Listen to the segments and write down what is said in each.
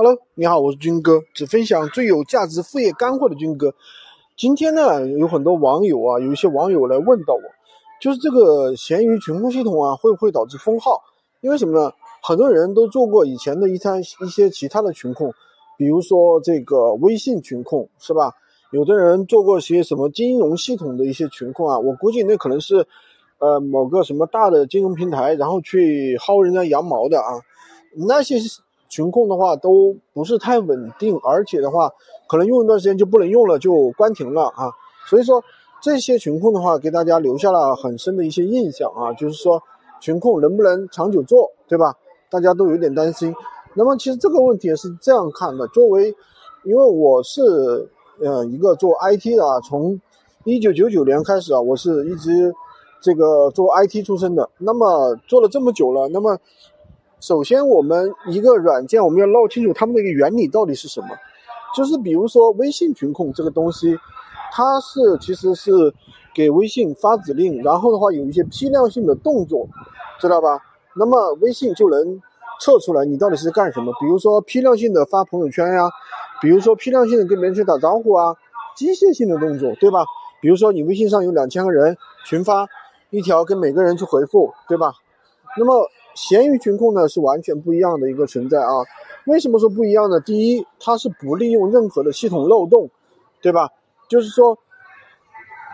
Hello，你好，我是军哥，只分享最有价值副业干货的军哥。今天呢，有很多网友啊，有一些网友来问到我，就是这个闲鱼群控系统啊，会不会导致封号？因为什么呢？很多人都做过以前的一摊一些其他的群控，比如说这个微信群控，是吧？有的人做过些什么金融系统的一些群控啊，我估计那可能是，呃，某个什么大的金融平台，然后去薅人家羊毛的啊，那些。群控的话都不是太稳定，而且的话，可能用一段时间就不能用了，就关停了啊。所以说这些群控的话，给大家留下了很深的一些印象啊。就是说群控能不能长久做，对吧？大家都有点担心。那么其实这个问题是这样看的：作为，因为我是呃一个做 IT 的啊，从一九九九年开始啊，我是一直这个做 IT 出身的。那么做了这么久了，那么。首先，我们一个软件，我们要闹清楚它们的一个原理到底是什么。就是比如说微信群控这个东西，它是其实是给微信发指令，然后的话有一些批量性的动作，知道吧？那么微信就能测出来你到底是干什么。比如说批量性的发朋友圈呀，比如说批量性的跟别人去打招呼啊，机械性的动作，对吧？比如说你微信上有两千个人群发一条，跟每个人去回复，对吧？那么。闲鱼群控呢是完全不一样的一个存在啊，为什么说不一样呢？第一，它是不利用任何的系统漏洞，对吧？就是说，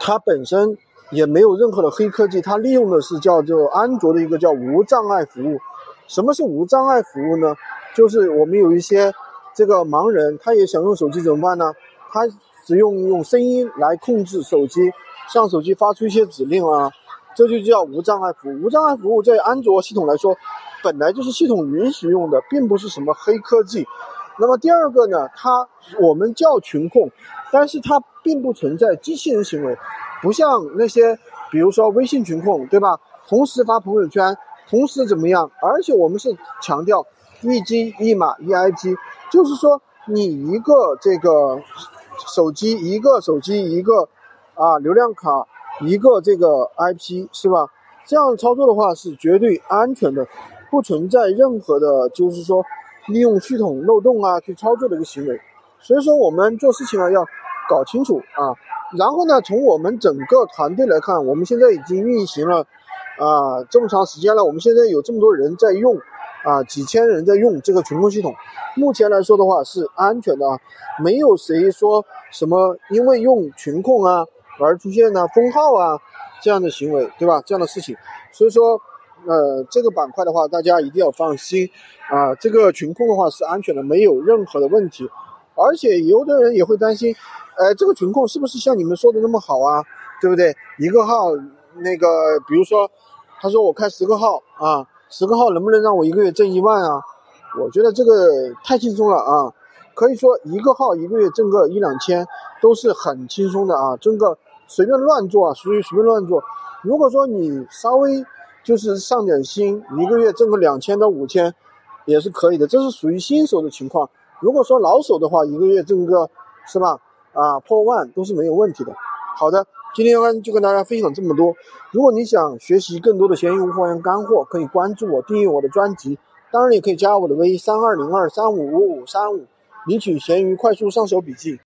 它本身也没有任何的黑科技，它利用的是叫做安卓的一个叫无障碍服务。什么是无障碍服务呢？就是我们有一些这个盲人，他也想用手机怎么办呢？他只用用声音来控制手机，向手机发出一些指令啊。这就叫无障碍服务。无障碍服务在安卓系统来说，本来就是系统允许用的，并不是什么黑科技。那么第二个呢，它我们叫群控，但是它并不存在机器人行为，不像那些比如说微信群控，对吧？同时发朋友圈，同时怎么样？而且我们是强调一机一码一 IP，就是说你一个这个手机一个手机一个啊流量卡。一个这个 IP 是吧？这样操作的话是绝对安全的，不存在任何的，就是说利用系统漏洞啊去操作的一个行为。所以说我们做事情啊要搞清楚啊。然后呢，从我们整个团队来看，我们现在已经运行了啊这么长时间了，我们现在有这么多人在用啊，几千人在用这个群控系统。目前来说的话是安全的啊，没有谁说什么因为用群控啊。而出现呢封号啊这样的行为，对吧？这样的事情，所以说，呃，这个板块的话，大家一定要放心啊。这个群控的话是安全的，没有任何的问题。而且有的人也会担心，呃，这个群控是不是像你们说的那么好啊？对不对？一个号，那个，比如说，他说我开十个号啊，十个号能不能让我一个月挣一万啊？我觉得这个太轻松了啊。可以说一个号一个月挣个一两千都是很轻松的啊，挣个随便乱做啊，属于随便乱做。如果说你稍微就是上点心，一个月挣个两千到五千也是可以的，这是属于新手的情况。如果说老手的话，一个月挣个是吧啊破万都是没有问题的。好的，今天就跟大家分享这么多。如果你想学习更多的闲鱼货源干货，可以关注我，订阅我的专辑，当然也可以加我的微三二零二三五五五三五。领取闲鱼快速上手笔记。